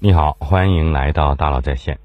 你好，欢迎来到大佬在线。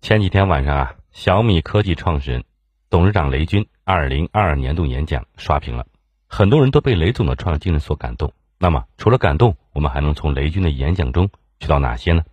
前几天晚上啊，小米科技创始人、董事长雷军二零二二年度演讲刷屏了，很多人都被雷总的创业精神所感动。那么，除了感动，我们还能从雷军的演讲中学到哪些呢？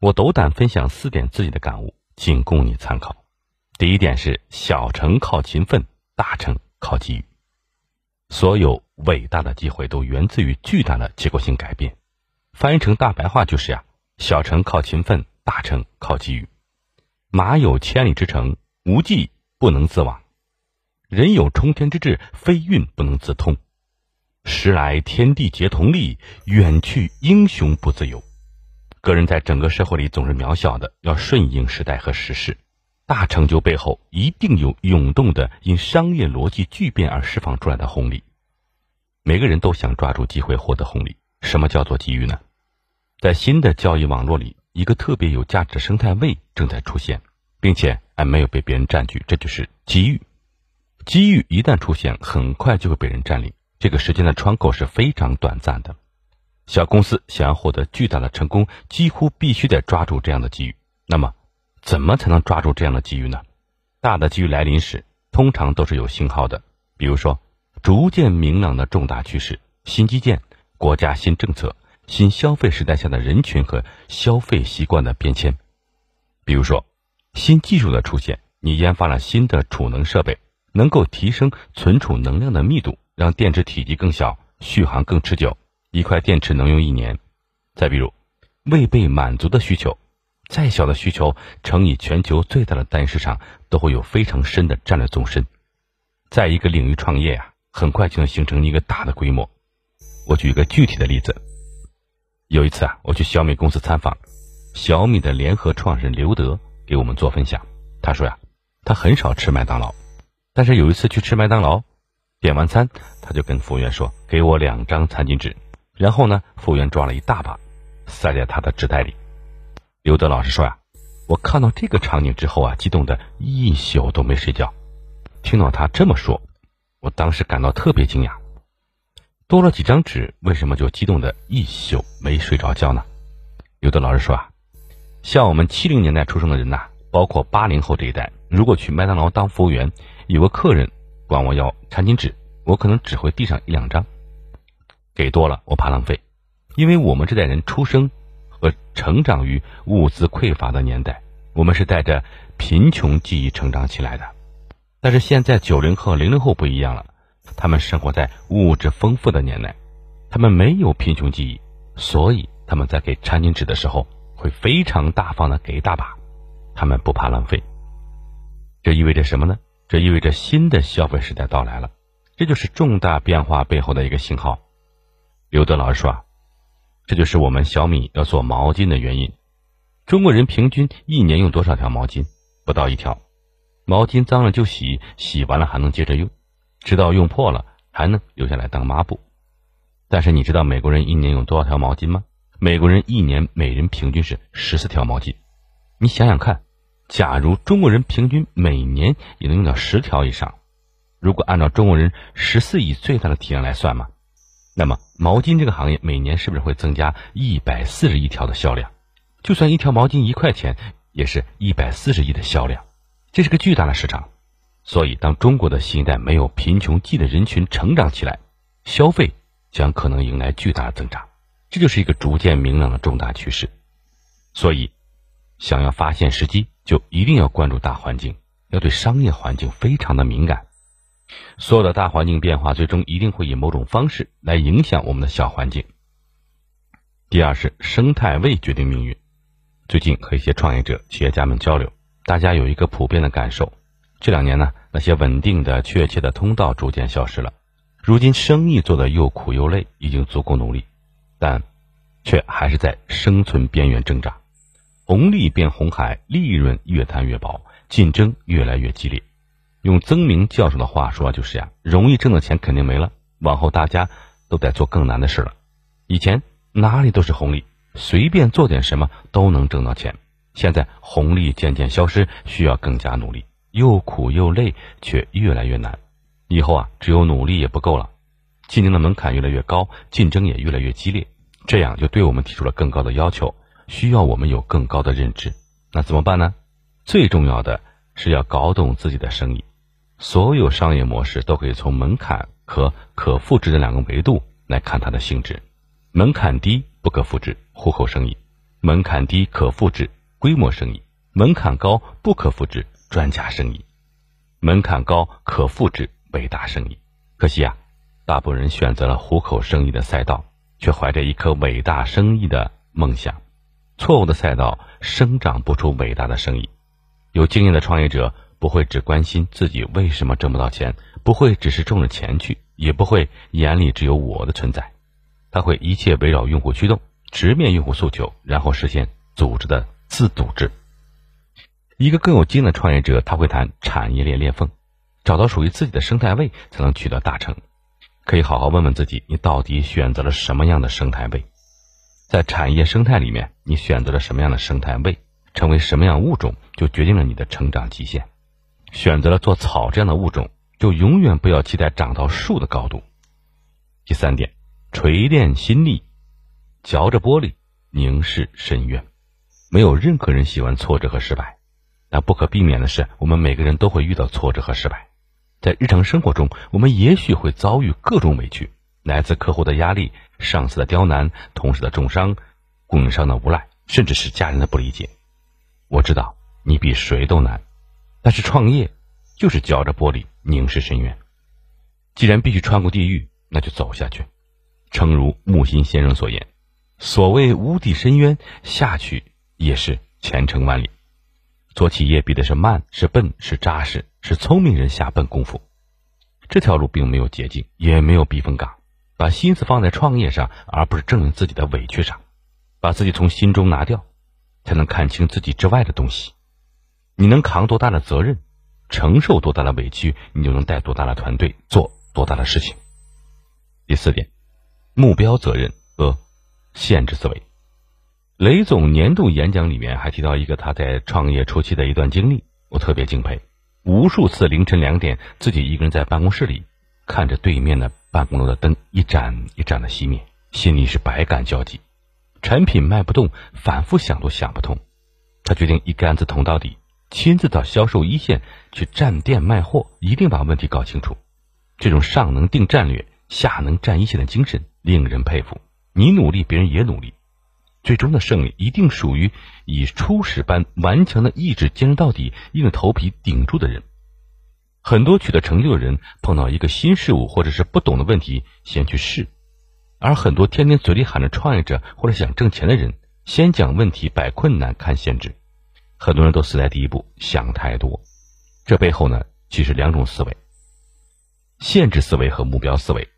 我斗胆分享四点自己的感悟，仅供你参考。第一点是：小成靠勤奋，大成靠机遇。所有伟大的机会都源自于巨大的结构性改变。翻译成大白话就是呀，小成靠勤奋，大成靠机遇。马有千里之程，无迹不能自往；人有冲天之志，非运不能自通。时来天地皆同力，远去英雄不自由。个人在整个社会里总是渺小的，要顺应时代和时势。大成就背后一定有涌动的因商业逻辑巨变而释放出来的红利。每个人都想抓住机会获得红利。什么叫做机遇呢？在新的交易网络里，一个特别有价值的生态位正在出现，并且还没有被别人占据，这就是机遇。机遇一旦出现，很快就会被人占领。这个时间的窗口是非常短暂的。小公司想要获得巨大的成功，几乎必须得抓住这样的机遇。那么，怎么才能抓住这样的机遇呢？大的机遇来临时，通常都是有信号的，比如说逐渐明朗的重大趋势、新基建、国家新政策。新消费时代下的人群和消费习惯的变迁，比如说，新技术的出现，你研发了新的储能设备，能够提升存储能量的密度，让电池体积更小，续航更持久，一块电池能用一年。再比如，未被满足的需求，再小的需求乘以全球最大的单市场，都会有非常深的战略纵深。在一个领域创业呀，很快就能形成一个大的规模。我举一个具体的例子。有一次啊，我去小米公司参访，小米的联合创始人刘德给我们做分享。他说呀，他很少吃麦当劳，但是有一次去吃麦当劳，点完餐，他就跟服务员说：“给我两张餐巾纸。”然后呢，服务员抓了一大把，塞在他的纸袋里。刘德老师说呀，我看到这个场景之后啊，激动的一宿都没睡觉。听到他这么说，我当时感到特别惊讶。多了几张纸，为什么就激动的一宿没睡着觉呢？有的老师说啊，像我们七零年代出生的人呐，包括八零后这一代，如果去麦当劳当服务员，有个客人管我要餐巾纸，我可能只会递上一两张，给多了我怕浪费，因为我们这代人出生和成长于物资匮乏的年代，我们是带着贫穷记忆成长起来的。但是现在九零后、零零后不一样了。他们生活在物质丰富的年代，他们没有贫穷记忆，所以他们在给餐巾纸的时候会非常大方的给一大把，他们不怕浪费。这意味着什么呢？这意味着新的消费时代到来了，这就是重大变化背后的一个信号。刘德老师说啊，这就是我们小米要做毛巾的原因。中国人平均一年用多少条毛巾？不到一条。毛巾脏了就洗，洗完了还能接着用。直到用破了还能留下来当抹布，但是你知道美国人一年用多少条毛巾吗？美国人一年每人平均是十四条毛巾。你想想看，假如中国人平均每年也能用到十条以上，如果按照中国人十四亿最大的体量来算嘛，那么毛巾这个行业每年是不是会增加一百四十亿条的销量？就算一条毛巾一块钱，也是一百四十亿的销量，这是个巨大的市场。所以，当中国的新一代没有贫穷记的人群成长起来，消费将可能迎来巨大的增长，这就是一个逐渐明朗的重大趋势。所以，想要发现时机，就一定要关注大环境，要对商业环境非常的敏感。所有的大环境变化，最终一定会以某种方式来影响我们的小环境。第二是生态位决定命运。最近和一些创业者、企业家们交流，大家有一个普遍的感受。这两年呢，那些稳定的、确切的通道逐渐消失了。如今生意做的又苦又累，已经足够努力，但却还是在生存边缘挣扎。红利变红海，利润越摊越薄，竞争越来越激烈。用曾明教授的话说，就是呀，容易挣的钱肯定没了，往后大家都得做更难的事了。以前哪里都是红利，随便做点什么都能挣到钱。现在红利渐渐消失，需要更加努力。又苦又累，却越来越难。以后啊，只有努力也不够了。竞争的门槛越来越高，竞争也越来越激烈。这样就对我们提出了更高的要求，需要我们有更高的认知。那怎么办呢？最重要的是要搞懂自己的生意。所有商业模式都可以从门槛和可复制的两个维度来看它的性质。门槛低不可复制，户口生意；门槛低可复制，规模生意；门槛高不可复制，专家生意；门槛高可复制，伟大生意。可惜啊。大部分人选择了虎口生意的赛道，却怀着一颗伟大生意的梦想。错误的赛道生长不出伟大的生意。有经验的创业者不会只关心自己为什么挣不到钱，不会只是冲着钱去，也不会眼里只有我的存在。他会一切围绕用户驱动，直面用户诉求，然后实现组织的自组织。一个更有经验的创业者，他会谈产业链裂缝，找到属于自己的生态位，才能取得大成。可以好好问问自己，你到底选择了什么样的生态位？在产业生态里面，你选择了什么样的生态位？成为什么样物种，就决定了你的成长极限。选择了做草这样的物种，就永远不要期待长到树的高度。第三点，锤炼心力，嚼着玻璃，凝视深渊。没有任何人喜欢挫折和失败，但不可避免的是，我们每个人都会遇到挫折和失败。在日常生活中，我们也许会遭遇各种委屈，来自客户的压力、上司的刁难、同事的重伤、供应商的无赖，甚至是家人的不理解。我知道你比谁都难，但是创业就是嚼着玻璃凝视深渊。既然必须穿过地狱，那就走下去。诚如木心先生所言：“所谓无底深渊，下去也是前程万里。”做企业比的是慢，是笨，是扎实，是聪明人下笨功夫。这条路并没有捷径，也没有避风港。把心思放在创业上，而不是证明自己的委屈上。把自己从心中拿掉，才能看清自己之外的东西。你能扛多大的责任，承受多大的委屈，你就能带多大的团队，做多大的事情。第四点，目标责任和限制思维。雷总年度演讲里面还提到一个他在创业初期的一段经历，我特别敬佩。无数次凌晨两点，自己一个人在办公室里，看着对面的办公楼的灯一盏一盏的熄灭，心里是百感交集。产品卖不动，反复想都想不通。他决定一竿子捅到底，亲自到销售一线去站店卖货，一定把问题搞清楚。这种上能定战略，下能站一线的精神令人佩服。你努力，别人也努力。最终的胜利一定属于以初始般顽强的意志坚持到底、硬着头皮顶住的人。很多取得成就的人碰到一个新事物或者是不懂的问题，先去试；而很多天天嘴里喊着创业者或者想挣钱的人，先讲问题、摆困难、看限制。很多人都死在第一步，想太多。这背后呢，其实两种思维：限制思维和目标思维。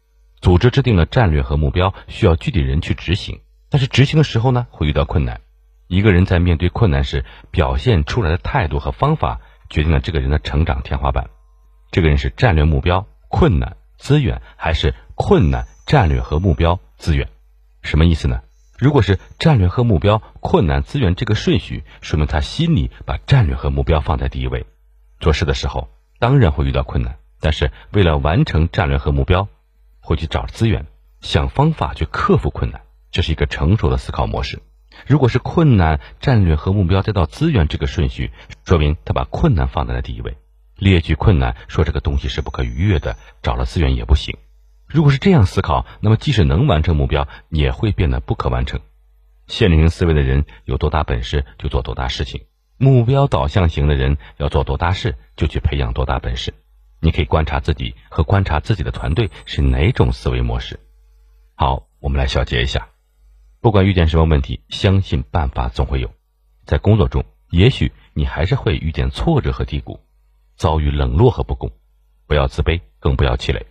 组织制定了战略和目标，需要具体人去执行。但是执行的时候呢，会遇到困难。一个人在面对困难时表现出来的态度和方法，决定了这个人的成长天花板。这个人是战略目标、困难资源，还是困难战略和目标资源？什么意思呢？如果是战略和目标、困难资源这个顺序，说明他心里把战略和目标放在第一位。做事的时候当然会遇到困难，但是为了完成战略和目标，会去找资源，想方法去克服困难。这是一个成熟的思考模式。如果是困难、战略和目标再到资源这个顺序，说明他把困难放在了第一位。列举困难，说这个东西是不可逾越的，找了资源也不行。如果是这样思考，那么即使能完成目标，也会变得不可完成。限制性思维的人有多大本事就做多大事情，目标导向型的人要做多大事就去培养多大本事。你可以观察自己和观察自己的团队是哪种思维模式。好，我们来小结一下。不管遇见什么问题，相信办法总会有。在工作中，也许你还是会遇见挫折和低谷，遭遇冷落和不公。不要自卑，更不要气馁。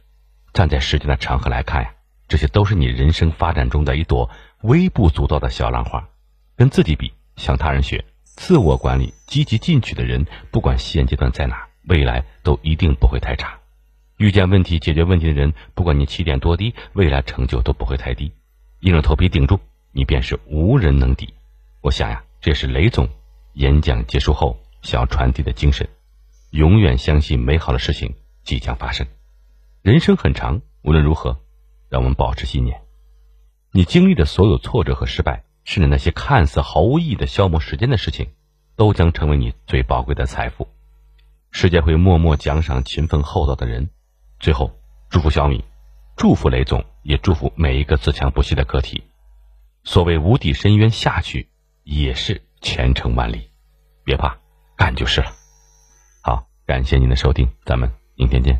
站在时间的长河来看呀，这些都是你人生发展中的一朵微不足道的小浪花。跟自己比，向他人学，自我管理、积极进取的人，不管现阶段在哪，未来都一定不会太差。遇见问题、解决问题的人，不管你起点多低，未来成就都不会太低。硬着头皮顶住。你便是无人能敌。我想呀，这是雷总演讲结束后想要传递的精神：永远相信美好的事情即将发生。人生很长，无论如何，让我们保持信念。你经历的所有挫折和失败，甚至那些看似毫无意义的消磨时间的事情，都将成为你最宝贵的财富。世界会默默奖赏勤奋厚道的人。最后，祝福小米，祝福雷总，也祝福每一个自强不息的个体。所谓无底深渊下去，也是前程万里。别怕，干就是了。好，感谢您的收听，咱们明天见。